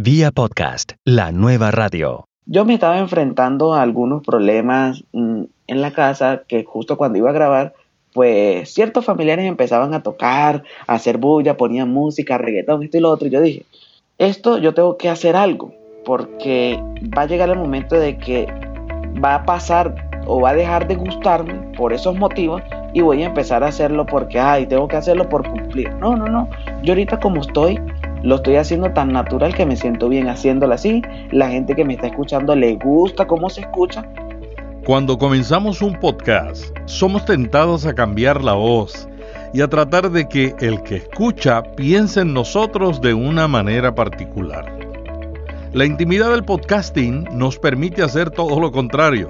Vía podcast, la nueva radio. Yo me estaba enfrentando a algunos problemas mm, en la casa que justo cuando iba a grabar, pues ciertos familiares empezaban a tocar, a hacer bulla, ponían música, reggaetón, esto y lo otro. Y yo dije, esto yo tengo que hacer algo, porque va a llegar el momento de que va a pasar o va a dejar de gustarme por esos motivos y voy a empezar a hacerlo porque, ay, tengo que hacerlo por cumplir. No, no, no. Yo ahorita como estoy, lo estoy haciendo tan natural que me siento bien haciéndolo así. La gente que me está escuchando le gusta cómo se escucha. Cuando comenzamos un podcast, somos tentados a cambiar la voz y a tratar de que el que escucha piense en nosotros de una manera particular. La intimidad del podcasting nos permite hacer todo lo contrario,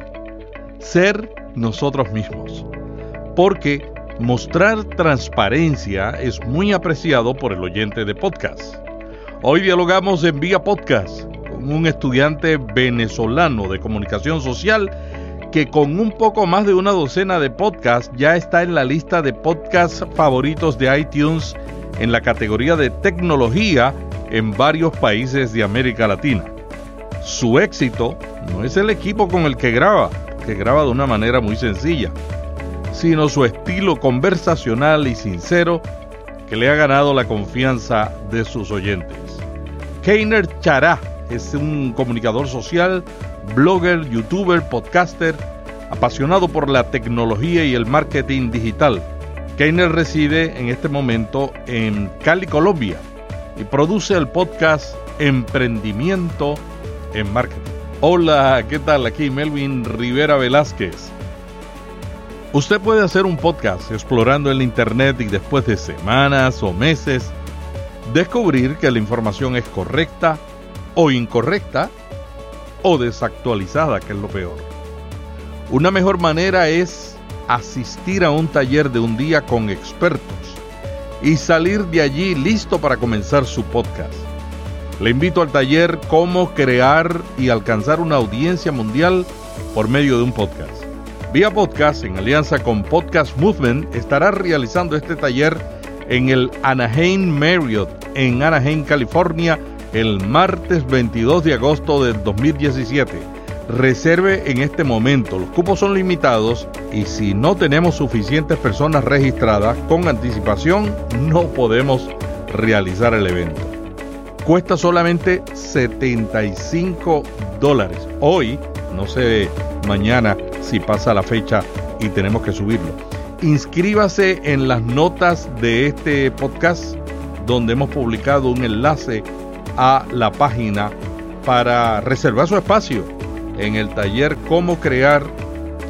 ser nosotros mismos, porque Mostrar transparencia es muy apreciado por el oyente de podcast. Hoy dialogamos en Vía Podcast con un estudiante venezolano de comunicación social que con un poco más de una docena de podcasts ya está en la lista de podcasts favoritos de iTunes en la categoría de tecnología en varios países de América Latina. Su éxito no es el equipo con el que graba, que graba de una manera muy sencilla sino su estilo conversacional y sincero que le ha ganado la confianza de sus oyentes. Keiner Chará es un comunicador social, blogger, youtuber, podcaster, apasionado por la tecnología y el marketing digital. Keiner reside en este momento en Cali, Colombia, y produce el podcast Emprendimiento en Marketing. Hola, ¿qué tal? Aquí Melvin Rivera Velázquez. Usted puede hacer un podcast explorando el Internet y después de semanas o meses descubrir que la información es correcta o incorrecta o desactualizada, que es lo peor. Una mejor manera es asistir a un taller de un día con expertos y salir de allí listo para comenzar su podcast. Le invito al taller Cómo crear y alcanzar una audiencia mundial por medio de un podcast. Vía Podcast, en alianza con Podcast Movement, estará realizando este taller en el Anaheim Marriott, en Anaheim, California, el martes 22 de agosto del 2017. Reserve en este momento, los cupos son limitados y si no tenemos suficientes personas registradas con anticipación, no podemos realizar el evento. Cuesta solamente 75 dólares. Hoy, no sé mañana si pasa la fecha y tenemos que subirlo. Inscríbase en las notas de este podcast donde hemos publicado un enlace a la página para reservar su espacio en el taller Cómo crear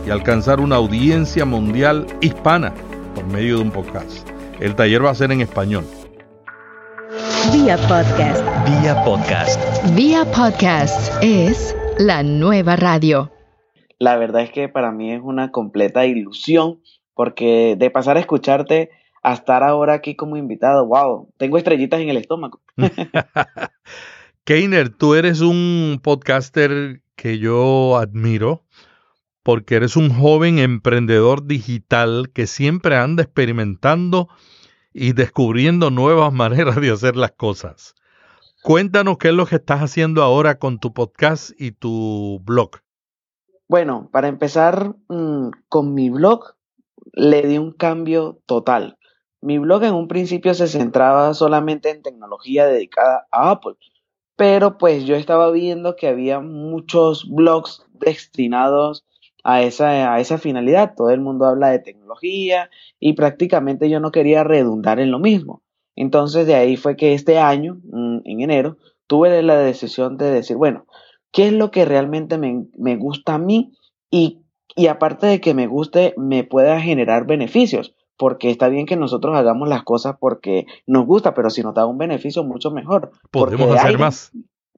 y alcanzar una audiencia mundial hispana por medio de un podcast. El taller va a ser en español. Vía podcast. Vía podcast. Vía podcast es la nueva radio la verdad es que para mí es una completa ilusión, porque de pasar a escucharte a estar ahora aquí como invitado, wow, tengo estrellitas en el estómago. Keiner, tú eres un podcaster que yo admiro porque eres un joven emprendedor digital que siempre anda experimentando y descubriendo nuevas maneras de hacer las cosas. Cuéntanos qué es lo que estás haciendo ahora con tu podcast y tu blog. Bueno, para empezar mm, con mi blog, le di un cambio total. Mi blog en un principio se centraba solamente en tecnología dedicada a Apple, pero pues yo estaba viendo que había muchos blogs destinados a esa, a esa finalidad. Todo el mundo habla de tecnología y prácticamente yo no quería redundar en lo mismo. Entonces de ahí fue que este año, mm, en enero, tuve la decisión de decir, bueno, qué es lo que realmente me, gusta a mí y, y aparte de que me guste, me pueda generar beneficios porque está bien que nosotros hagamos las cosas porque nos gusta, pero si nos da un beneficio, mucho mejor. Podemos hacer más.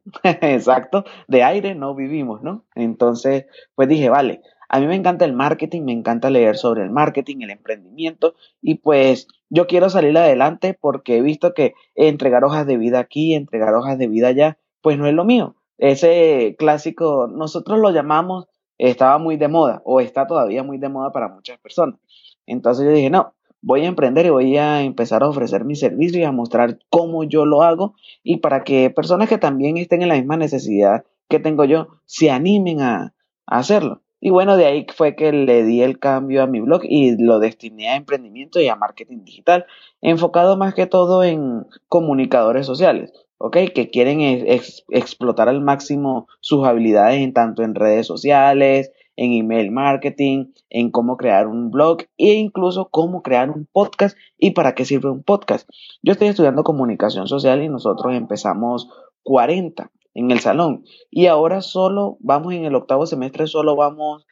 Exacto, de aire no vivimos, ¿no? Entonces, pues dije, vale, a mí me encanta el marketing, me encanta leer sobre el marketing, el emprendimiento, y pues yo quiero salir adelante porque he visto que entregar hojas de vida aquí, entregar hojas de vida allá, pues no es lo mío ese clásico, nosotros lo llamamos, estaba muy de moda o está todavía muy de moda para muchas personas. Entonces yo dije, no, voy a emprender y voy a empezar a ofrecer mi servicio y a mostrar cómo yo lo hago y para que personas que también estén en la misma necesidad que tengo yo se animen a, a hacerlo. Y bueno, de ahí fue que le di el cambio a mi blog y lo destiné a emprendimiento y a marketing digital, enfocado más que todo en comunicadores sociales, ¿ok? Que quieren explotar al máximo sus habilidades en tanto en redes sociales, en email marketing, en cómo crear un blog e incluso cómo crear un podcast y para qué sirve un podcast. Yo estoy estudiando comunicación social y nosotros empezamos 40 en el salón. Y ahora solo vamos en el octavo semestre, solo vamos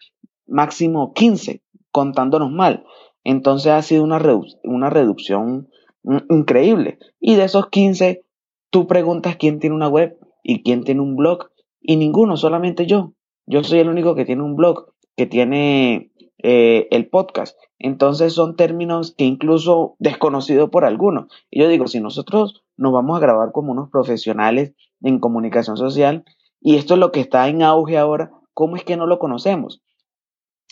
máximo 15, contándonos mal. Entonces ha sido una, una reducción increíble. Y de esos 15, tú preguntas quién tiene una web y quién tiene un blog. Y ninguno, solamente yo. Yo soy el único que tiene un blog, que tiene eh, el podcast. Entonces son términos que incluso desconocidos por algunos. Y yo digo, si nosotros nos vamos a grabar como unos profesionales en comunicación social y esto es lo que está en auge ahora, ¿cómo es que no lo conocemos?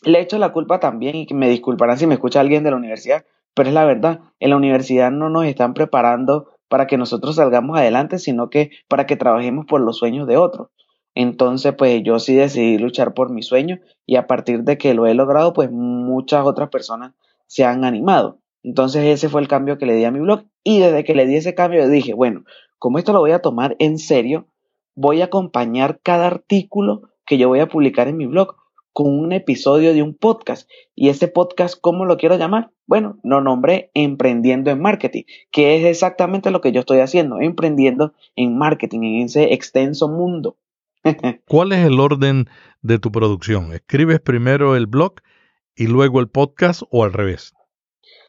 Le echo la culpa también y me disculparán si me escucha alguien de la universidad, pero es la verdad, en la universidad no nos están preparando para que nosotros salgamos adelante, sino que para que trabajemos por los sueños de otros. Entonces, pues yo sí decidí luchar por mi sueño y a partir de que lo he logrado, pues muchas otras personas se han animado. Entonces ese fue el cambio que le di a mi blog y desde que le di ese cambio dije, bueno, como esto lo voy a tomar en serio, voy a acompañar cada artículo que yo voy a publicar en mi blog con un episodio de un podcast. Y ese podcast, ¿cómo lo quiero llamar? Bueno, lo nombré Emprendiendo en Marketing, que es exactamente lo que yo estoy haciendo, emprendiendo en marketing, en ese extenso mundo. ¿Cuál es el orden de tu producción? ¿Escribes primero el blog y luego el podcast o al revés?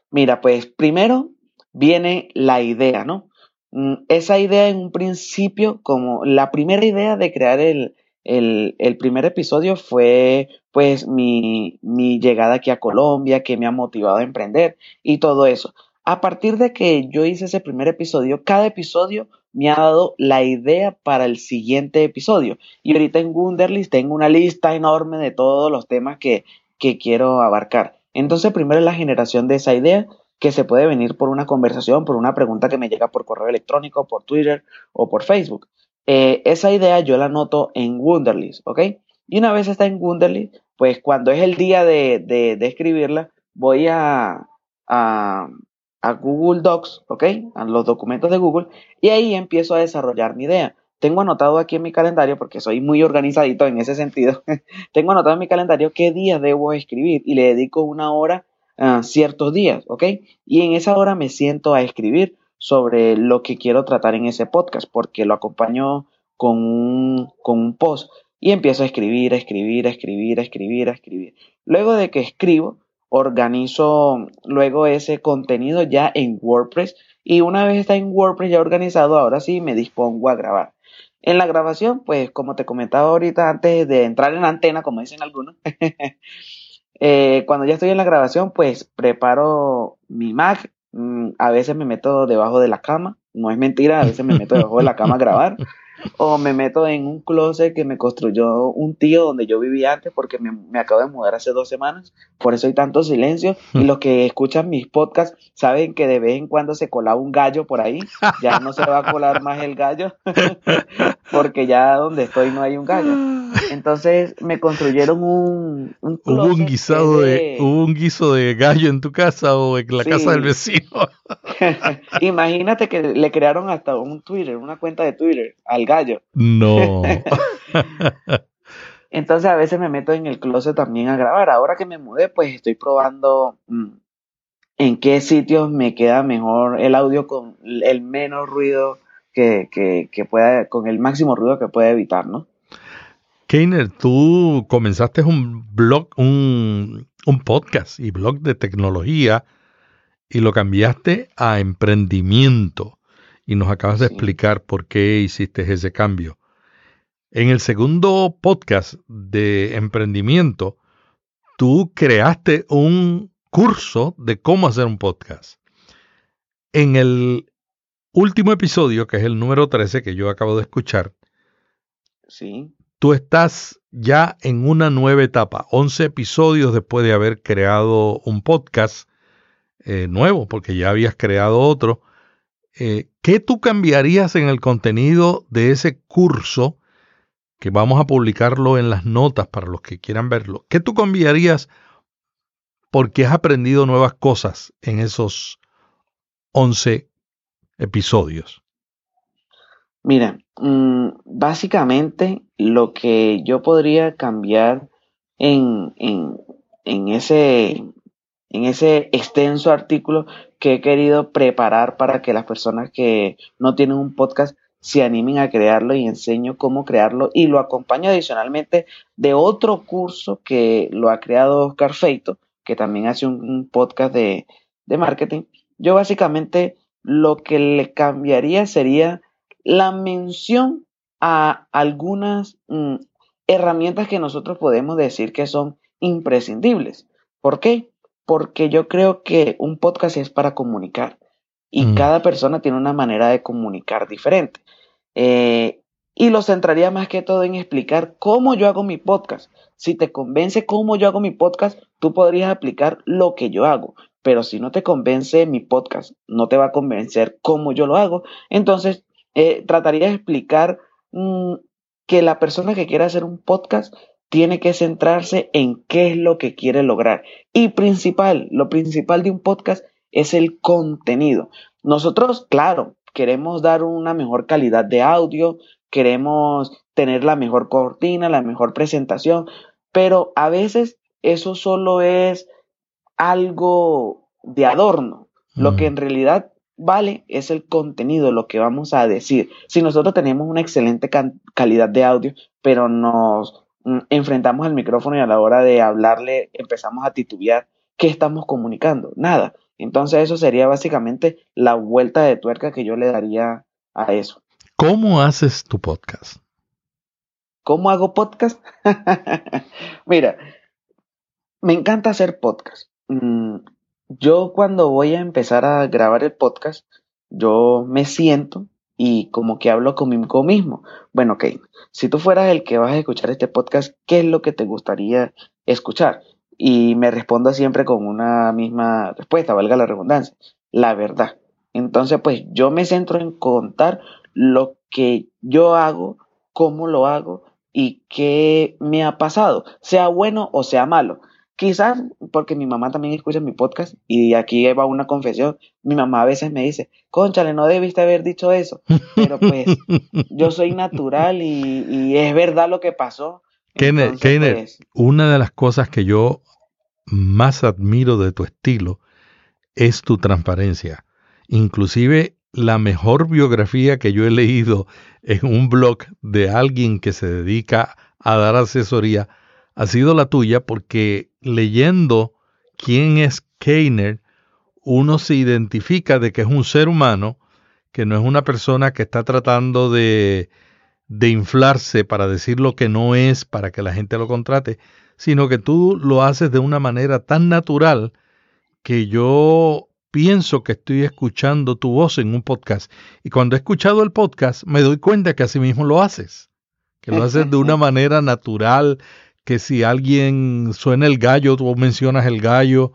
Mira, pues primero viene la idea, ¿no? Mm, esa idea en un principio, como la primera idea de crear el, el, primer episodio fue pues mi, mi, llegada aquí a Colombia, que me ha motivado a emprender y todo eso. A partir de que yo hice ese primer episodio, cada episodio me ha dado la idea para el siguiente episodio. Y ahorita en Wunderlist tengo una lista enorme de todos los temas que, que quiero abarcar. Entonces, primero es la generación de esa idea, que se puede venir por una conversación, por una pregunta que me llega por correo electrónico, por Twitter o por Facebook. Eh, esa idea yo la anoto en Wunderlist, ¿ok? Y una vez está en Wunderlist, pues cuando es el día de, de, escribirla, voy a, a, a, Google Docs, ¿ok? A los documentos de Google, y ahí empiezo a desarrollar mi idea. Tengo anotado aquí en mi calendario, porque soy muy organizadito en ese sentido, tengo anotado en mi calendario qué días debo escribir y le dedico una hora ciertos días, ¿ok? Y en esa hora me siento a escribir sobre lo que quiero tratar en ese podcast, porque lo acompaño con un, con un post y empiezo a escribir, a escribir, a escribir, a escribir, a escribir. Luego de que escribo, organizo luego ese contenido ya en WordPress y una vez está en WordPress ya organizado, ahora sí me dispongo a grabar. En la grabación, pues como te comentaba ahorita antes de entrar en la antena, como dicen algunos, Eh, cuando ya estoy en la grabación, pues preparo mi Mac. Mm, a veces me meto debajo de la cama. No es mentira, a veces me meto debajo de la cama a grabar. O me meto en un closet que me construyó un tío donde yo vivía antes porque me, me, acabo de mudar hace dos semanas. Por eso hay tanto silencio. Y los que escuchan mis podcasts saben que de vez en cuando se colaba un gallo por ahí. Ya no se va a colar más el gallo porque ya donde estoy no hay un gallo. Entonces me construyeron un, un ¿Hubo un guisado de... un guiso de gallo en tu casa o en la casa del vecino? Imagínate que le crearon hasta un Twitter, una cuenta de Twitter al gallo. No. Entonces a veces me meto en el closet también a grabar. Ahora que me mudé, pues estoy probando mm, en qué sitios me queda mejor el audio con el menos ruido que, que, que pueda, con el máximo ruido que pueda evitar, ¿no? Keiner, tú comenzaste un blog, un, un podcast y blog de tecnología y lo cambiaste a emprendimiento y nos acabas de explicar por qué hiciste ese cambio. En el segundo podcast de emprendimiento, tú creaste un curso de cómo hacer un podcast. En el último episodio, que es el número 13 que yo acabo de escuchar, sí tú estás ya en una nueva etapa, 11 episodios después de haber creado un podcast. eh, nuevo, porque ya habías creado otro. Eh, ¿Qué tú cambiarías en el contenido de ese curso? Que vamos a publicarlo en las notas para los que quieran verlo. ¿Qué tú cambiarías porque has aprendido nuevas cosas en esos 11 episodios? Mira, mm, básicamente lo que yo podría cambiar en, en, ese, en ese extenso artículo que he querido preparar para que las personas que no tienen un podcast se animen a crearlo y enseño cómo crearlo y lo acompaño adicionalmente de otro curso que lo ha creado Oscar Feito, que también hace un, podcast de, de marketing. Yo básicamente lo que le cambiaría sería la mención a algunas mm, herramientas que nosotros podemos decir que son imprescindibles. ¿Por qué? Porque yo creo que un podcast es para comunicar y mm. cada persona tiene una manera de comunicar diferente. Eh, y lo centraría más que todo en explicar cómo yo hago mi podcast. Si te convence cómo yo hago mi podcast, tú podrías aplicar lo que yo hago. Pero si no te convence mi podcast, no te va a convencer cómo yo lo hago, entonces eh, trataría de explicar mm, que la persona que quiera hacer un podcast tiene que centrarse en qué es lo que quiere lograr. Y principal, lo principal de un podcast es el contenido. Nosotros, claro, queremos dar una mejor calidad de audio, queremos tener la mejor cortina, la mejor presentación, pero a veces eso solo es algo de adorno. Lo que mm. en realidad vale es el contenido, lo que vamos a decir. Si nosotros tenemos una excelente calidad de audio, pero nos enfrentamos al micrófono y a la hora de hablarle empezamos a titubear, ¿qué estamos comunicando? Nada. Entonces eso sería básicamente la vuelta de tuerca que yo le daría a eso. ¿Cómo haces tu podcast? ¿Cómo hago podcast? Mira, me encanta hacer podcast. Mm, yo cuando voy a empezar a grabar el podcast, yo me siento y como que hablo conmigo mismo. Bueno, ok, si tú fueras el que vas a escuchar este podcast, ¿qué es lo que te gustaría escuchar? Y me respondo siempre con una misma respuesta, valga la redundancia, la verdad. Entonces, pues yo me centro en contar lo que yo hago, cómo lo hago y qué me ha pasado, sea bueno o sea malo. Quizás porque mi mamá también escucha mi podcast y aquí va una confesión. Mi mamá a veces me dice, conchale, no debiste haber dicho eso. Pero pues yo soy natural y, es verdad lo que pasó. Kenneth, pues, una de las cosas que yo más admiro de tu estilo es tu transparencia. Inclusive la mejor biografía que yo he leído en un blog de alguien que se dedica a dar asesoría ha sido la tuya porque leyendo quién es Keiner, uno se identifica de que es un ser humano, que no es una persona que está tratando de, de inflarse para decir lo que no es para que la gente lo contrate, sino que tú lo haces de una manera tan natural que yo pienso que estoy escuchando tu voz en un podcast. Y cuando he escuchado el podcast, me doy cuenta que así mismo lo haces, que lo haces de una manera natural, que si alguien suena el gallo, tú mencionas el gallo,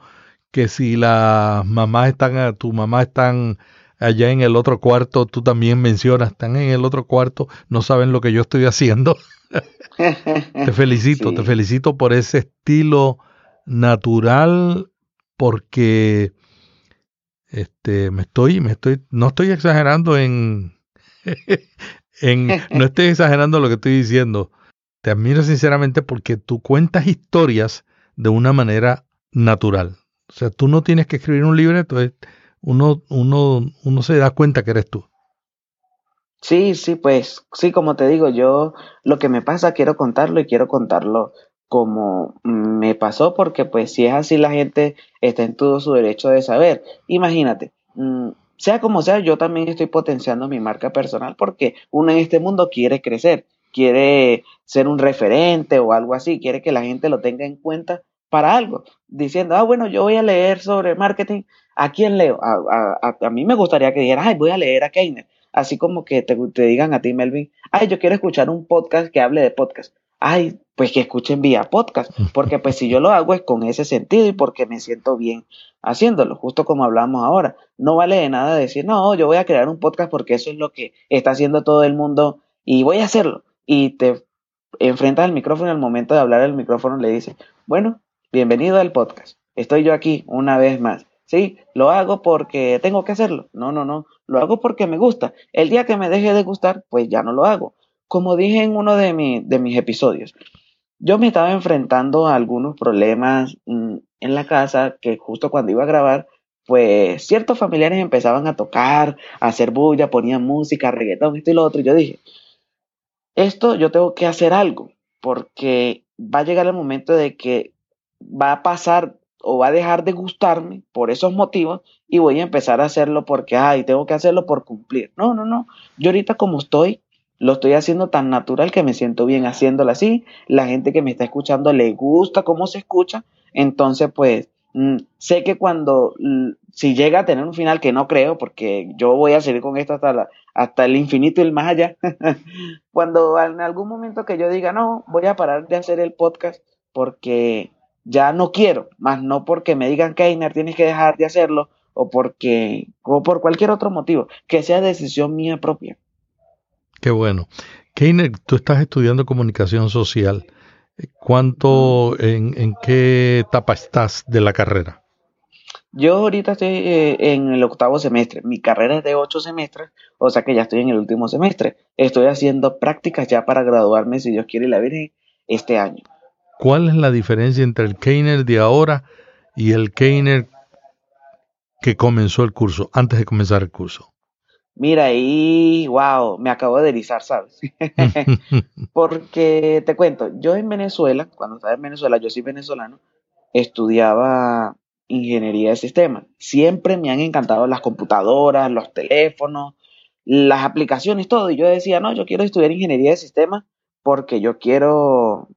que si las mamás están, tu mamá están allá en el otro cuarto, tú también mencionas, están en el otro cuarto, no saben lo que yo estoy haciendo. te felicito, te felicito por ese estilo natural, porque este, me estoy, me estoy, no estoy exagerando en, en, no estoy exagerando lo que estoy diciendo te admiro sinceramente porque tú cuentas historias de una manera natural. O sea, tú no tienes que escribir un libreto, uno, uno, uno se da cuenta que eres tú. Sí, sí, pues sí, como te digo, yo lo que me pasa quiero contarlo y quiero contarlo como me pasó porque pues si es así la gente está en todo su derecho de saber. Imagínate, mm, sea como sea, yo también estoy potenciando mi marca personal porque uno en este mundo quiere crecer quiere ser un referente o algo así, quiere que la gente lo tenga en cuenta para algo, diciendo, ah, bueno, yo voy a leer sobre marketing, ¿a quién leo? A, a, mí me gustaría que dijeras, ay, voy a leer a Keiner, así como que te, te, digan a ti, Melvin, ay, yo quiero escuchar un podcast que hable de podcast. ay, pues que escuchen vía podcast, porque pues si yo lo hago es con ese sentido y porque me siento bien haciéndolo, justo como hablamos ahora. No vale de nada decir, no, yo voy a crear un podcast porque eso es lo que está haciendo todo el mundo y voy a hacerlo. Y te enfrentas al micrófono al momento de hablar el micrófono le dices, bueno, bienvenido al podcast. Estoy yo aquí una vez más. Sí, lo hago porque tengo que hacerlo. No, no, no. Lo hago porque me gusta. El día que me deje de gustar, pues ya no lo hago. Como dije en uno de, de mis episodios, yo me estaba enfrentando a algunos problemas mm, en la casa que justo cuando iba a grabar, pues ciertos familiares empezaban a tocar, a hacer bulla, ponían música, reggaetón, esto y lo otro. Y yo dije, esto yo tengo que hacer algo, porque va a llegar el momento de que va a pasar o va a dejar de gustarme por esos motivos y voy a empezar a hacerlo porque, ay, tengo que hacerlo por cumplir. No, no, no. Yo ahorita como estoy, lo estoy haciendo tan natural que me siento bien haciéndolo así. La gente que me está escuchando le gusta cómo se escucha. Entonces, pues, mm, sé que cuando, si llega a tener un final que no creo, porque yo voy a seguir con esto hasta, la, hasta el infinito y el más allá, cuando en algún momento que yo diga, no, voy a parar de hacer el podcast porque ya no quiero, más no porque me digan, Keiner, tienes que dejar de hacerlo, o porque, o por cualquier otro motivo, que sea decisión mía propia. Qué bueno. Keiner, tú estás estudiando comunicación social. ¿Cuánto, en, en qué etapa estás de la carrera? Yo ahorita estoy eh, en el octavo semestre. Mi carrera es de ocho semestres, o sea que ya estoy en el último semestre. Estoy haciendo prácticas ya para graduarme, si Dios quiere, la Virgen, este año. ¿Cuál es la diferencia entre el Keiner de ahora y el Keiner que comenzó el curso, antes de comenzar el curso? Mira, ahí, wow, me acabo de erizar, ¿sabes? Porque te cuento, yo en Venezuela, cuando estaba en Venezuela, yo soy venezolano, estudiaba ingeniería de sistemas. Siempre me han encantado las computadoras, los teléfonos, las aplicaciones, todo. Y yo decía, no, yo quiero estudiar ingeniería de sistemas porque yo quiero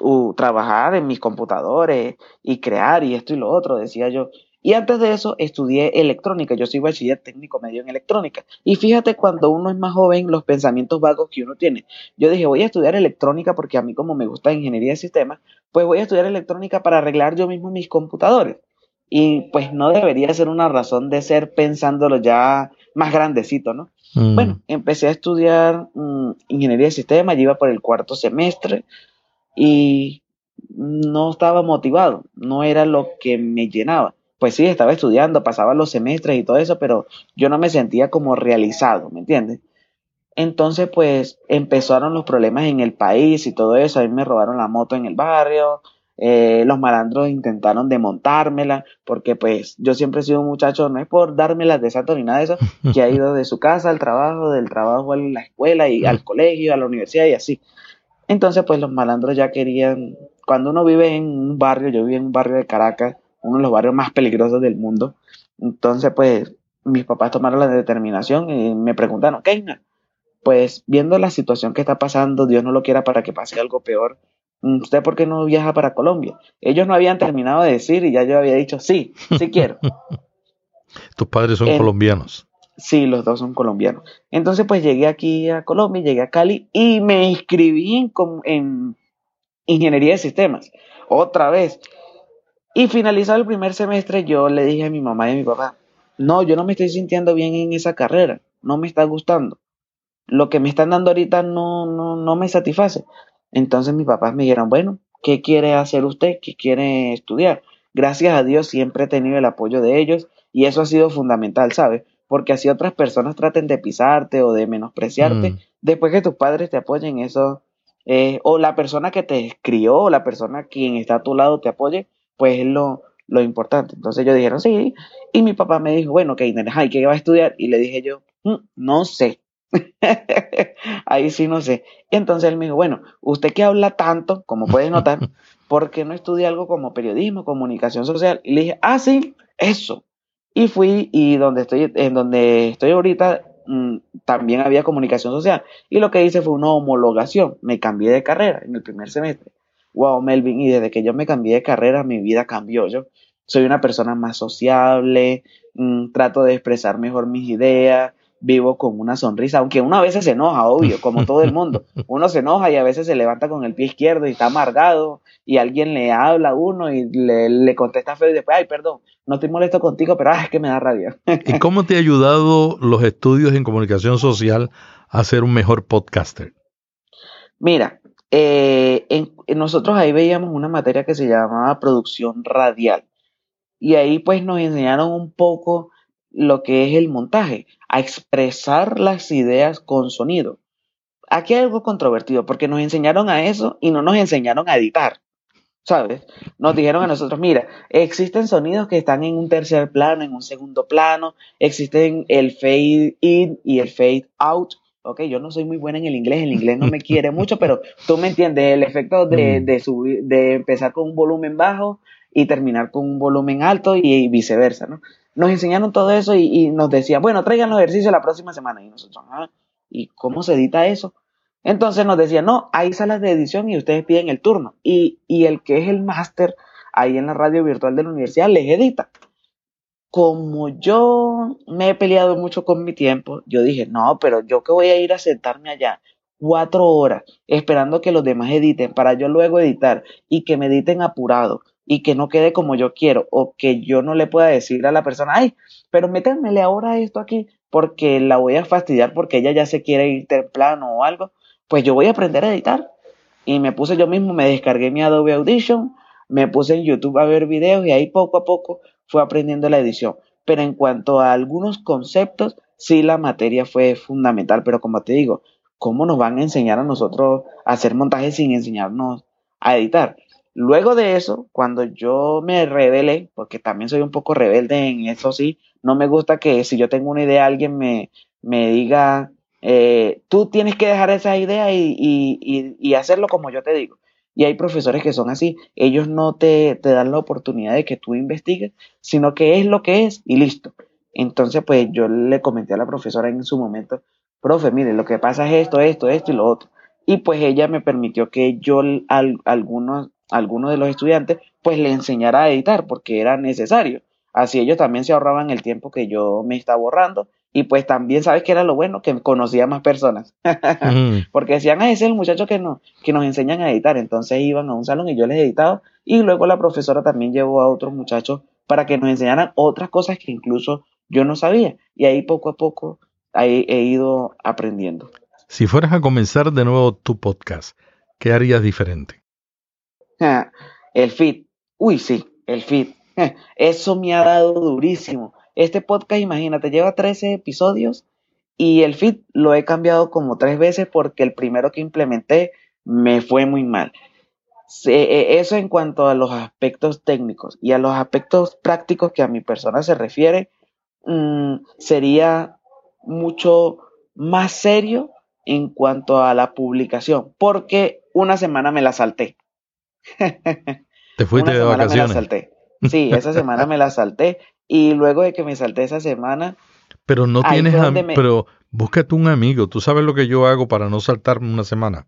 uh, trabajar en mis computadores y crear y esto y lo otro, decía yo. Y antes de eso estudié electrónica, yo soy bachiller técnico medio en electrónica. Y fíjate cuando uno es más joven, los pensamientos vagos que uno tiene. Yo dije, voy a estudiar electrónica porque a mí como me gusta ingeniería de sistemas, pues voy a estudiar electrónica para arreglar yo mismo mis computadores. Y pues no debería ser una razón de ser pensándolo ya más grandecito, ¿no? Mm. Bueno, empecé a estudiar mm, ingeniería de sistemas, iba por el cuarto semestre y no estaba motivado, no era lo que me llenaba pues sí, estaba estudiando, pasaba los semestres y todo eso, pero yo no me sentía como realizado, ¿me entiendes? Entonces, pues empezaron los problemas en el país y todo eso. A mí me robaron la moto en el barrio. Eh, los malandros intentaron demontármela, porque pues yo siempre he sido un muchacho, no es por dármelas de santo ni nada de eso, que ha ido de su casa al trabajo, del trabajo a la escuela y al colegio, a la universidad y así. Entonces, pues los malandros ya querían, cuando uno vive en un barrio, yo vivo en un barrio de Caracas, uno de los barrios más peligrosos del mundo. Entonces, pues, mis papás tomaron la determinación y me preguntaron, ¿qué? Pues, viendo la situación que está pasando, Dios no lo quiera para que pase algo peor. ¿Usted por qué no viaja para Colombia? Ellos no habían terminado de decir y ya yo había dicho, sí, sí quiero. ¿Tus padres son colombianos? Sí, los dos son colombianos. Entonces, pues llegué aquí a Colombia, llegué a Cali y me inscribí en, en ingeniería de sistemas. Otra vez. Y finalizado el primer semestre, yo le dije a mi mamá y a mi papá, no, yo no me estoy sintiendo bien en esa carrera, no me está gustando. Lo que me están dando ahorita no, no, no me satisface. Entonces mis papás me dijeron, bueno, ¿qué quiere hacer usted? ¿Qué quiere estudiar? Gracias a Dios siempre he tenido el apoyo de ellos y eso ha sido fundamental, ¿sabes? Porque así otras personas traten de pisarte o de menospreciarte, mm. después que tus padres te apoyen, eso, eh, o la persona que te crió, o la persona quien está a tu lado te apoye, pues es lo, lo importante. Entonces yo dijeron, sí, y mi papá me dijo, bueno, Keiner, ¿y qué va a estudiar? Y le dije yo, mm, no sé. Ahí sí no sé. Y entonces él me dijo, bueno, usted que habla tanto, como puedes notar, ¿por qué no estudia algo como periodismo, comunicación social? Y le dije, ah, sí, eso. Y fui y donde estoy, en donde estoy ahorita, mm, también había comunicación social. Y lo que hice fue una homologación. Me cambié de carrera en el primer semestre wow, Melvin, y desde que yo me cambié de carrera, mi vida cambió. Yo soy una persona más sociable, mm, trato de expresar mejor mis ideas, vivo con una sonrisa, aunque uno a veces se enoja, obvio, como todo el mundo. Uno se enoja y a veces se levanta con el pie izquierdo y está amargado y alguien le habla a uno y le, contesta feo y después, ay, perdón, no estoy molesto contigo, pero es que me da rabia. ¿Y cómo te ha ayudado los estudios en comunicación social a ser un mejor podcaster? Mira, eh, nosotros ahí veíamos una materia que se llamaba producción radial y ahí pues nos enseñaron un poco lo que es el montaje, a expresar las ideas con sonido. Aquí hay algo controvertido porque nos enseñaron a eso y no nos enseñaron a editar. ¿Sabes? Nos dijeron a nosotros, mira, existen sonidos que están en un tercer plano, en un segundo plano, existen el fade in y el fade out. Ok, yo no soy muy buena en el inglés, el inglés no me quiere mucho, pero tú me entiendes, el efecto de, mm. de, subir, de empezar con un volumen bajo y terminar con un volumen alto y viceversa, ¿no? nos enseñaron todo eso y, nos decían, bueno, traigan los ejercicios la próxima semana. Y nosotros, ah, ¿y cómo se edita eso? Entonces nos decían, no, hay salas de edición y ustedes piden el turno. Y, y el que es el máster ahí en la radio virtual de la universidad les edita. Como yo me he peleado mucho con mi tiempo, yo dije, no, pero yo que voy a ir a sentarme allá cuatro horas esperando que los demás editen para yo luego editar y que me editen apurado y que no quede como yo quiero o que yo no le pueda decir a la persona, ay, pero métanmele ahora esto aquí porque la voy a fastidiar porque ella ya se quiere ir temprano o algo, pues yo voy a aprender a editar. Y me puse yo mismo, me descargué mi Adobe Audition, me puse en YouTube a ver videos y ahí poco a poco fue aprendiendo la edición. Pero en cuanto a algunos conceptos, sí la materia fue fundamental, pero como te digo, ¿cómo nos van a enseñar a nosotros a hacer montajes sin enseñarnos a editar? Luego de eso, cuando yo me rebelé, porque también soy un poco rebelde en eso sí, no me gusta que si yo tengo una idea alguien me, me diga, eh, tú tienes que dejar esa idea y, y, y, hacerlo como yo te digo. Y hay profesores que son así, ellos no te, te dan la oportunidad de que tú investigues, sino que es lo que es y listo. Entonces, pues yo le comenté a la profesora en su momento, profe, mire, lo que pasa es esto, esto, esto y lo otro. Y pues ella me permitió que yo al, algunos algunos de los estudiantes, pues le enseñara a editar porque era necesario. Así ellos también se ahorraban el tiempo que yo me estaba borrando y pues también sabes que era lo bueno que conocía más personas. porque decían, ah, ese es el muchacho que, no, que nos enseñan a editar. Entonces iban a un salón y yo les editaba y luego la profesora también llevó a otros muchachos para que nos enseñaran otras cosas que incluso yo no sabía. Y ahí poco a poco he, he ido aprendiendo. Si fueras a comenzar de nuevo tu podcast, ¿qué harías diferente? El feed. Uy, sí, el feed. Eso me ha dado durísimo. Este podcast, imagínate, lleva 13 episodios y el feed lo he cambiado como tres veces porque el primero que implementé me fue muy mal. E, eso en cuanto a los aspectos técnicos y a los aspectos prácticos que a mi persona se refiere, mm, sería mucho más serio en cuanto a la publicación, porque una semana me la salté. Te fuiste de vacaciones. salté. Sí, esa semana me la salté y luego de que me salté esa semana. Pero no tienes, pero búscate un amigo. Tú sabes lo que yo hago para no saltarme una semana.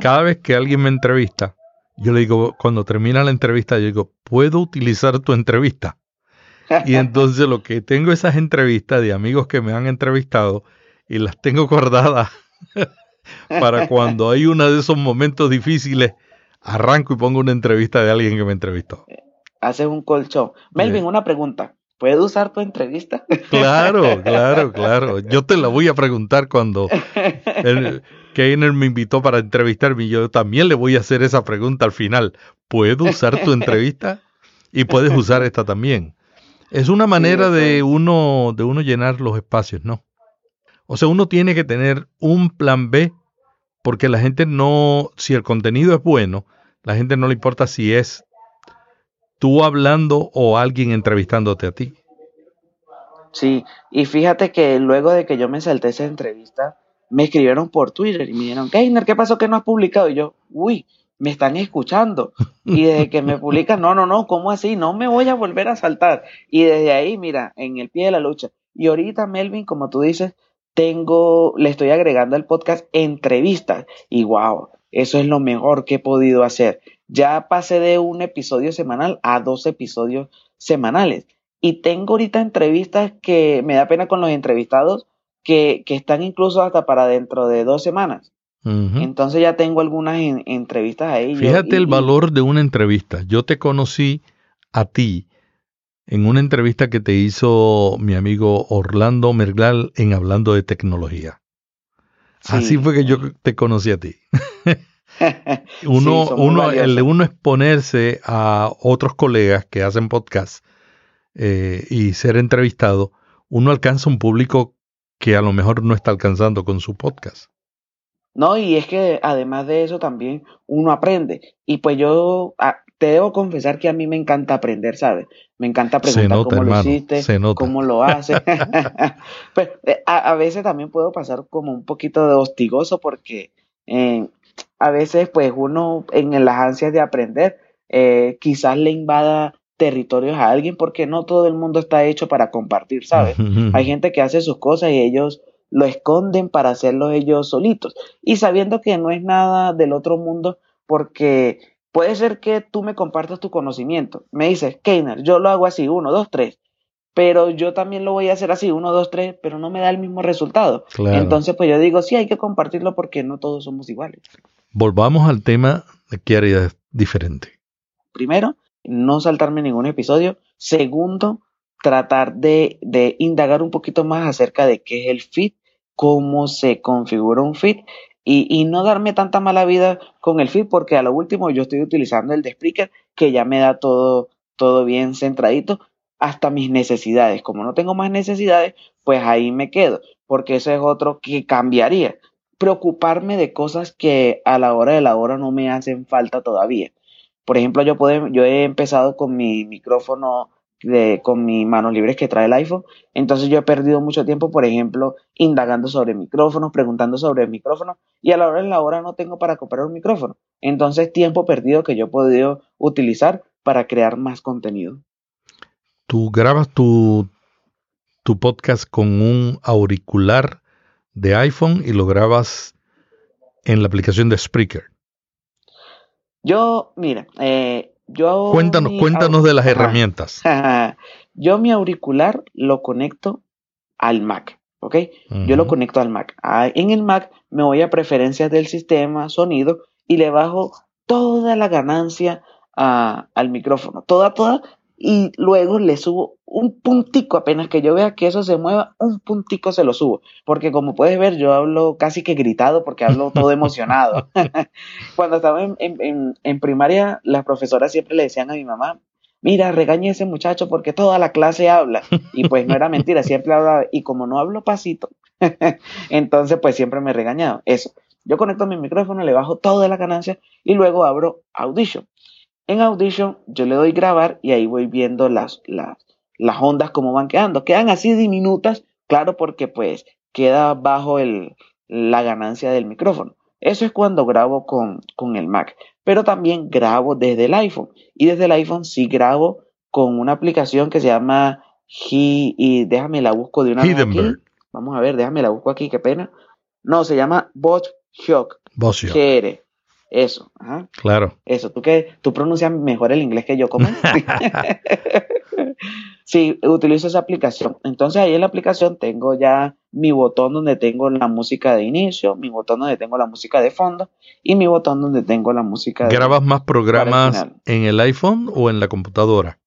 Cada vez que alguien me entrevista, yo le digo, cuando termina la entrevista, yo digo, ¿puedo utilizar tu entrevista? Y entonces lo que tengo esas entrevistas de amigos que me han entrevistado y las tengo guardadas para cuando hay uno de esos momentos difíciles arranco y pongo una entrevista de alguien que me entrevistó. Haces un colchón. Melvin, una pregunta. ¿Puedo usar tu entrevista? Claro, claro, claro. Yo te la voy a preguntar cuando Keiner me invitó para entrevistarme y yo también le voy a hacer esa pregunta al final. ¿Puedo usar tu entrevista? Y puedes usar esta también. Es una manera de uno, de uno llenar los espacios, ¿no? O sea, uno tiene que tener un plan B porque la gente no, si el contenido es bueno, la gente no le importa si es tú hablando o alguien entrevistándote a ti. Sí, y fíjate que luego de que yo me salté esa entrevista, me escribieron por Twitter y me dijeron, Keiner, ¿qué pasó que no has publicado? Y yo, uy, me están escuchando. Y desde que me publican, no, no, no, ¿cómo así? No me voy a volver a saltar. Y desde ahí, mira, en el pie de la lucha. Y ahorita, Melvin, como tú dices, tengo, le estoy agregando al podcast entrevistas y wow, eso es lo mejor que he podido hacer. Ya pasé de un episodio semanal a dos episodios semanales Y tengo ahorita entrevistas que me da pena con los entrevistados que, que están incluso hasta para dentro de dos semanas. Entonces ya tengo algunas entrevistas ahí. Fíjate el valor de una entrevista. Yo te conocí a ti en una entrevista que te hizo mi amigo Orlando Merglal en Hablando de Tecnología. Así fue que yo te conocí a ti. uno, uno, el de uno exponerse a otros colegas que hacen podcast eh, y ser entrevistado, uno alcanza un público que a lo mejor no está alcanzando con su podcast. No, y es que además de eso también uno aprende. Y pues yo ah, te debo confesar que a mí me encanta aprender, ¿sabes? Me encanta preguntar cómo lo hiciste, cómo lo haces. pues, eh, a, veces también puedo pasar como un poquito de hostigoso porque eh, a veces pues uno en las ansias de aprender eh, quizás le invada territorios a alguien porque no todo el mundo está hecho para compartir, ¿sabes? Hay gente que hace sus cosas y ellos lo esconden para hacerlo ellos solitos y sabiendo que no es nada del otro mundo porque puede ser que tú me compartas tu conocimiento. Me dices, Keiner, yo lo hago así, uno, dos, tres, pero yo también lo voy a hacer así, uno, dos, tres, pero no me da el mismo resultado. Entonces, pues yo digo, sí, hay que compartirlo porque no todos somos iguales. Volvamos al tema de qué harías diferente. Primero, no saltarme ningún episodio. Segundo, tratar de, de, indagar un poquito más acerca de qué es el feed, cómo se configura un feed y, y, no darme tanta mala vida con el feed porque a lo último yo estoy utilizando el de Spreaker que ya me da todo, todo bien centradito hasta mis necesidades. Como no tengo más necesidades, pues ahí me quedo porque eso es otro que cambiaría. Preocuparme de cosas que a la hora de la hora no me hacen falta todavía. Por ejemplo, yo, puedo, yo he empezado con mi micrófono de, con mis manos libres que trae el iPhone. Entonces yo he perdido mucho tiempo, por ejemplo, indagando sobre micrófonos, preguntando sobre micrófonos, y a la hora de la hora no tengo para comprar un micrófono. Entonces tiempo perdido que yo he podido utilizar para crear más contenido. Tú grabas tu, tu podcast con un auricular de iPhone y lo grabas en la aplicación de Spreaker. Yo, mira, eh, yo... Cuéntanos, cuéntanos de las herramientas. yo mi auricular lo conecto al Mac, ¿ok? Yo lo conecto al Mac. Ah, en el Mac me voy a preferencias del sistema, sonido, y le bajo toda la ganancia al micrófono. Toda, toda, y luego le subo un puntico, apenas que yo vea que eso se mueva, un puntico se lo subo, porque como puedes ver yo hablo casi que gritado porque hablo todo emocionado. Cuando estaba en, primaria, las profesoras siempre le decían a mi mamá, mira, regañe a ese muchacho porque toda la clase habla. Y pues no era mentira, siempre hablaba, y como no hablo pasito, entonces pues siempre me regañaba. Eso. Yo conecto mi micrófono, le bajo toda la ganancia y luego abro Audition. En Audition yo le doy grabar y ahí voy viendo las, las, las ondas como van quedando. Quedan así diminutas, claro, porque pues queda bajo el, la ganancia del micrófono. Eso es cuando grabo con, con el Mac. Pero también grabo desde el iPhone. Y desde el iPhone sí grabo con una aplicación que se llama He, y déjame la busco de una vez aquí. Vamos a ver, déjame la busco aquí, qué pena. No, se llama Bot Shock. GR. Eso, ajá. Claro. Eso, tú que tú pronuncias mejor el inglés que yo, ¿cómo? sí, utilizo esa aplicación. Entonces ahí en la aplicación tengo ya mi botón donde tengo la música de inicio, mi botón donde tengo la música de fondo y mi botón donde tengo la música de ¿Grabas más programas en el iPhone o en la computadora?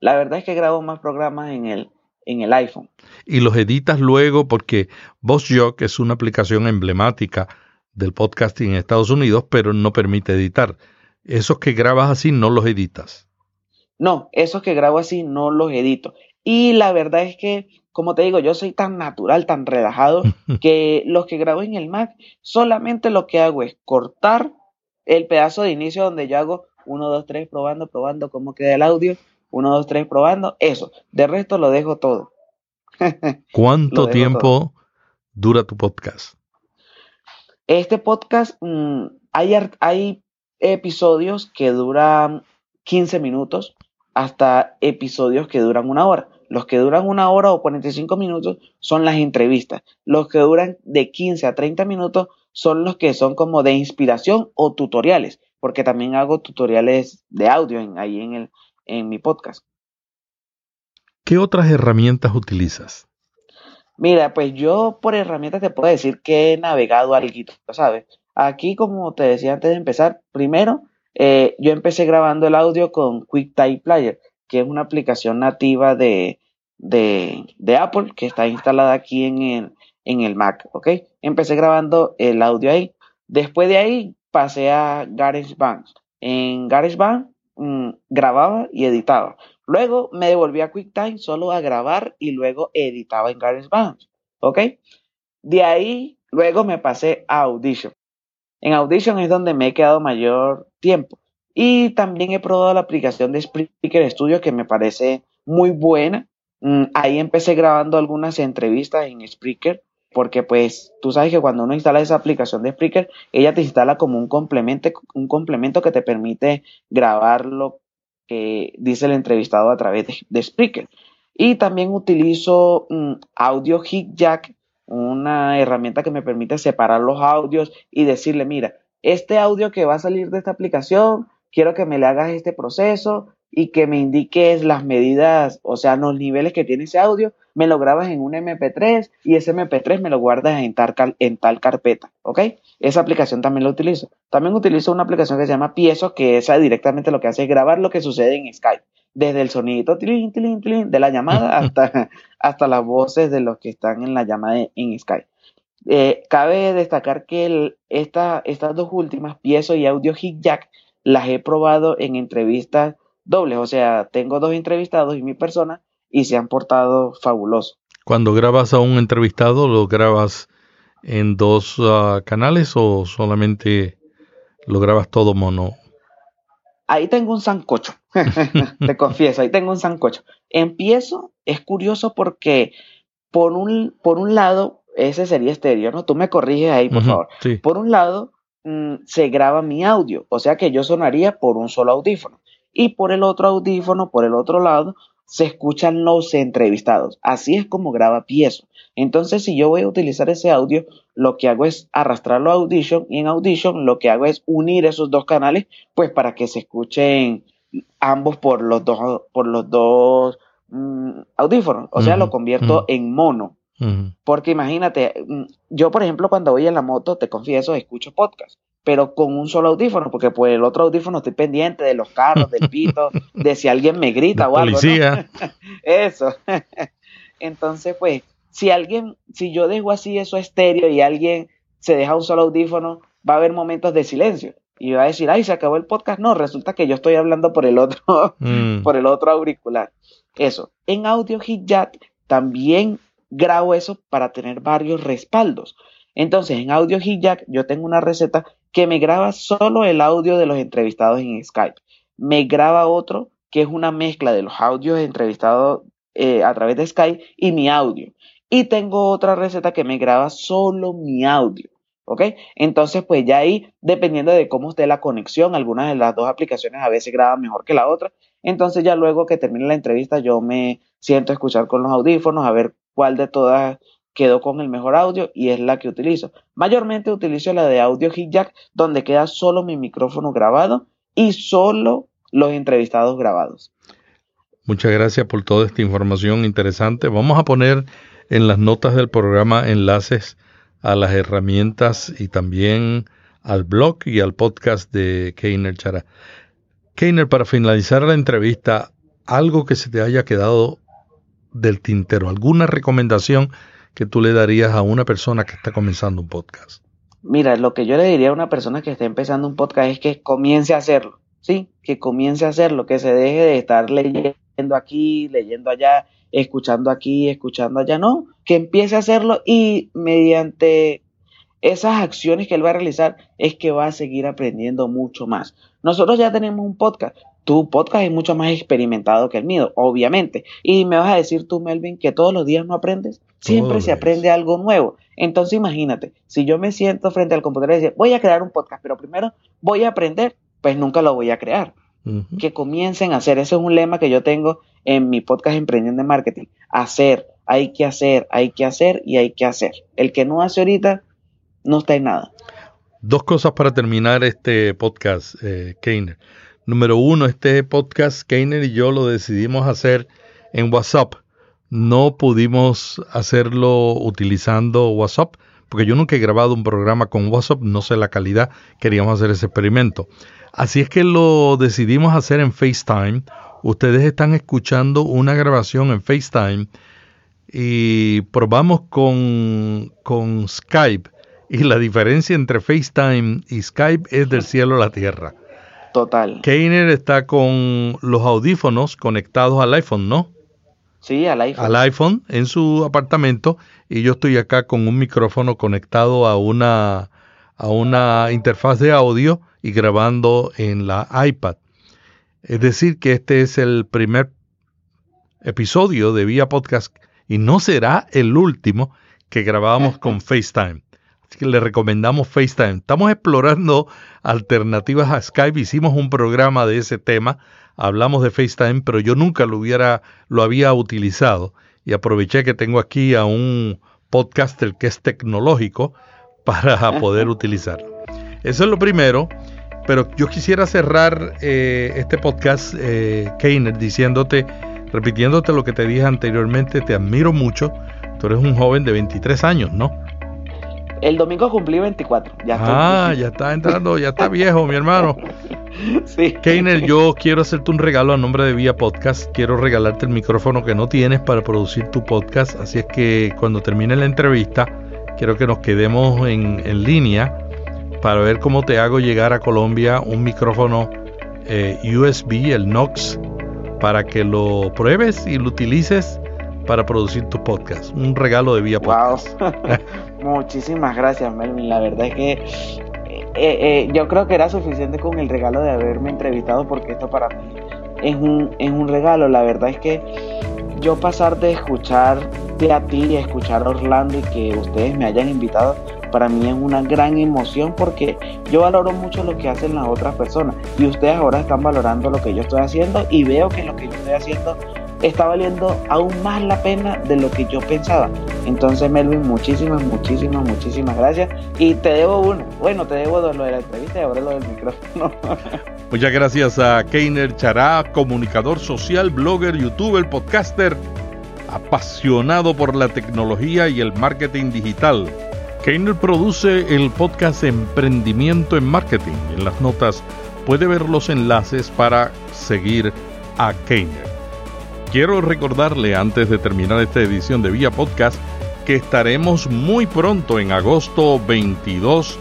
La verdad es que grabo más programas en el, en el iPhone. Y los editas luego porque VozJock es una aplicación emblemática del podcasting en Estados Unidos, pero no permite editar. Esos que grabas así no los editas. No, esos que grabo así no los edito. Y la verdad es que, como te digo, yo soy tan natural, tan relajado, que los que grabo en el Mac, solamente lo que hago es cortar el pedazo de inicio donde yo hago 1, 2, 3, probando, probando cómo queda el audio, 1, 2, 3, probando, eso. De resto lo dejo todo. ¿Cuánto tiempo dura tu podcast? Este podcast, mm, hay, hay episodios que duran 15 minutos hasta episodios que duran una hora. Los que duran una hora o 45 minutos son las entrevistas. Los que duran de 15 a 30 minutos son los que son como de inspiración o tutoriales, porque también hago tutoriales de audio ahí en, el, en mi podcast. ¿Qué otras herramientas utilizas? Mira, pues yo por herramientas te puedo decir que he navegado algo, ¿sabes? Aquí, como te decía antes de empezar, primero, eh, yo empecé grabando el audio con QuickTime Player, que es una aplicación nativa de, de, Apple que está instalada aquí en el, en el Mac, ¿ok? Empecé grabando el audio ahí. Después de ahí pasé a GarageBand. En GarageBand mmm, grababa y editaba. Luego me devolví a QuickTime solo a grabar y luego editaba en GarageBand, ¿ok? De ahí luego me pasé a Audition. En Audition es donde me he quedado mayor tiempo. Y también he probado la aplicación de Spreaker Studio que me parece muy buena. Mm, ahí empecé grabando algunas entrevistas en Spreaker porque pues tú sabes que cuando uno instala esa aplicación de Spreaker, ella te instala como un complemento, un complemento que te permite grabar que dice el entrevistado a través de, Spreaker. Y también utilizo mm, Audio Hit Jack, una herramienta que me permite separar los audios y decirle, mira, este audio que va a salir de esta aplicación, quiero que me le hagas este proceso y que me indiques las medidas, o sea, los niveles que tiene ese audio, me lo grabas en un MP3 y ese MP3 me lo guardas en tal, en tal carpeta, ¿ok? Esa aplicación también la utilizo. También utilizo una aplicación que se llama Piezo, que esa directamente lo que hace es grabar lo que sucede en Skype, desde el sonido de la llamada hasta, hasta las voces de los que están en la llamada en Skype. Eh, cabe destacar que esta, estas dos últimas, Piezo y Audio Hit Jack, las he probado en entrevistas dobles, o sea, tengo dos entrevistados y mi persona y se han portado fabuloso. Cuando grabas a un entrevistado, ¿lo grabas en dos ah, canales o solamente lo grabas todo mono? Ahí tengo un sancocho, te confieso, ahí tengo un sancocho. Empiezo, es curioso porque por un, por un lado, ese sería estéreo, ¿no? Tú me corriges ahí, por favor. Por un lado, mm, se graba mi audio, o sea que yo sonaría por un solo audífono. Y por el otro audífono, por el otro lado, se escuchan los entrevistados. Así es como graba Piezo. Entonces, si yo voy a utilizar ese audio, lo que hago es arrastrarlo a Audition y en Audition lo que hago es unir esos dos canales, pues para que se escuchen ambos por los dos, por los dos mm, audífonos. O sea, lo convierto en mono. Porque imagínate, mm, yo por ejemplo cuando voy en la moto, te confieso, escucho podcast pero con un solo audífono, porque pues el otro audífono estoy pendiente de los carros, del pito, de si alguien me grita o algo. Policía. eso. Entonces, pues, si alguien, si yo dejo así eso estéreo y alguien se deja un solo audífono, va a haber momentos de silencio. Y va a decir, ay, se acabó el podcast. No, resulta que yo estoy hablando por el otro, mm. por el otro auricular. Eso. En Audio Hit Jack también grabo eso para tener varios respaldos. Entonces, en Audio Hit Jack yo tengo una receta que me graba solo el audio de los entrevistados en Skype. Me graba otro que es una mezcla de los audios entrevistados eh, a través de Skype y mi audio. Y tengo otra receta que me graba solo mi audio. ¿Ok? Entonces, pues ya ahí, dependiendo de cómo esté la conexión, algunas de las dos aplicaciones a veces graban mejor que la otra. Entonces, ya luego que termine la entrevista, yo me siento a escuchar con los audífonos, a ver cuál de todas quedó con el mejor audio y es la que utilizo. Mayormente utilizo la de audio hit jack donde queda solo mi micrófono grabado y solo los entrevistados grabados. Muchas gracias por toda esta información interesante. Vamos a poner en las notas del programa enlaces a las herramientas y también al blog y al podcast de Keiner Chara. Keiner, para finalizar la entrevista, algo que se te haya quedado del tintero, alguna recomendación que tú le darías a una persona que está comenzando un podcast? Mira, lo que yo le diría a una persona que está empezando un podcast es que comience a hacerlo, ¿sí? Que comience a hacerlo, que se deje de estar leyendo aquí, leyendo allá, escuchando aquí, escuchando allá, no, que empiece a hacerlo y mediante esas acciones que él va a realizar es que va a seguir aprendiendo mucho más. Nosotros ya tenemos un podcast. Tu podcast es mucho más experimentado que el mío, obviamente. Y me vas a decir tú, Melvin, que todos los días no aprendes. Siempre se aprende algo nuevo. Entonces imagínate, si yo me siento frente al computador y digo, voy a crear un podcast, pero primero voy a aprender, pues nunca lo voy a crear. Que comiencen a hacer. Ese es un lema que yo tengo en mi podcast Emprendiendo de Marketing. Hacer, hay que hacer, hay que hacer y hay que hacer. El que no hace ahorita, no está en nada. Dos cosas para terminar este podcast, eh, Keiner. Número uno, este podcast, Keiner y yo lo decidimos hacer en WhatsApp. No pudimos hacerlo utilizando WhatsApp porque yo nunca he grabado un programa con WhatsApp, no sé la calidad, queríamos hacer ese experimento. Así es que lo decidimos hacer en FaceTime. Ustedes están escuchando una grabación en FaceTime y probamos con, con Skype y la diferencia entre FaceTime y Skype es del cielo a la tierra. Total. Keiner está con los audífonos conectados al iPhone, ¿no? Sí, al iPhone. Al iPhone en su apartamento y yo estoy acá con un micrófono conectado a una, a una interfaz de audio y grabando en la iPad. Es decir, que este es el primer episodio de Vía Podcast y no será el último que grabamos con FaceTime. Así que le recomendamos FaceTime. Estamos explorando alternativas a Skype. Hicimos un programa de ese tema. Hablamos de FaceTime, pero yo nunca lo hubiera, lo había utilizado. Y aproveché que tengo aquí a un podcaster que es tecnológico para poder utilizarlo. Eso es lo primero. Pero yo quisiera cerrar eh, este podcast, eh, Keiner, diciéndote, repitiéndote lo que te dije anteriormente, te admiro mucho. Tú eres un joven de 23 años, ¿no? El domingo cumplí 24. Ya ah, ya está entrando, ya está viejo, mi hermano. Sí. Keiner, yo quiero hacerte un regalo a nombre de Vía Podcast. Quiero regalarte el micrófono que no tienes para producir tu podcast. Así es que cuando termine la entrevista, quiero que nos quedemos en, en línea para ver cómo te hago llegar a Colombia un micrófono eh, USB, el Nox, para que lo pruebes y lo utilices para producir tu podcast. Un regalo de Vía Podcast. Muchísimas gracias, Melvin. La verdad es que eh, eh, yo creo que era suficiente con el regalo de haberme entrevistado porque esto para mí es un, es un regalo. La verdad es que yo pasar de escuchar de a ti y escuchar a Orlando y que ustedes me hayan invitado, para mí es una gran emoción porque yo valoro mucho lo que hacen las otras personas y ustedes ahora están valorando lo que yo estoy haciendo y veo que lo que yo estoy haciendo está valiendo aún más la pena de lo que yo pensaba. Entonces, Melvin, muchísimas, muchísimas, muchísimas gracias. Y te debo uno. Bueno, te debo lo de la entrevista y ahora lo del micrófono. Muchas gracias a Keiner Chará, comunicador social, blogger, youtuber, podcaster, apasionado por la tecnología y el marketing digital. Keiner produce el podcast Emprendimiento en Marketing. En las notas puede ver los enlaces para seguir a Keiner. Quiero recordarle antes de terminar esta edición de Vía Podcast que estaremos muy pronto en agosto 22,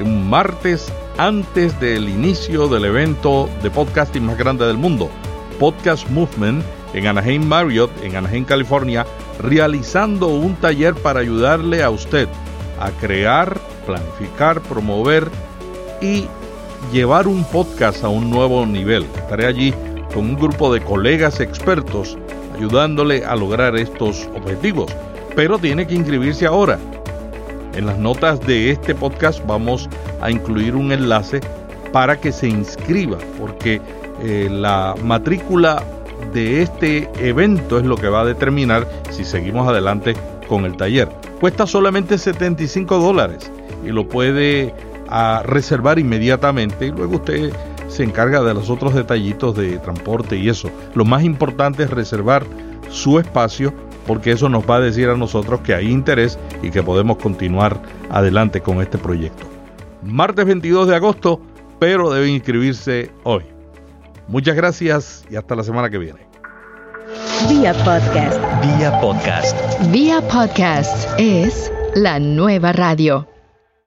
un martes antes del inicio del evento de podcasting más grande del mundo, Podcast Movement, en Anaheim Marriott, en Anaheim, California, realizando un taller para ayudarle a usted a crear, planificar, promover y llevar un podcast a un nuevo nivel. Estaré allí con un grupo de colegas expertos ayudándole a lograr estos objetivos. Pero tiene que inscribirse ahora. En las notas de este podcast vamos a incluir un enlace para que se inscriba, porque eh, la matrícula de este evento es lo que va a determinar si seguimos adelante con el taller. Cuesta solamente 75 dólares y lo puede ah, reservar inmediatamente y luego usted se encarga de los otros detallitos de transporte y eso. Lo más importante es reservar su espacio porque eso nos va a decir a nosotros que hay interés y que podemos continuar adelante con este proyecto. Martes 22 de agosto, pero deben inscribirse hoy. Muchas gracias y hasta la semana que viene. Vía podcast. Vía podcast. Vía podcast es la nueva radio.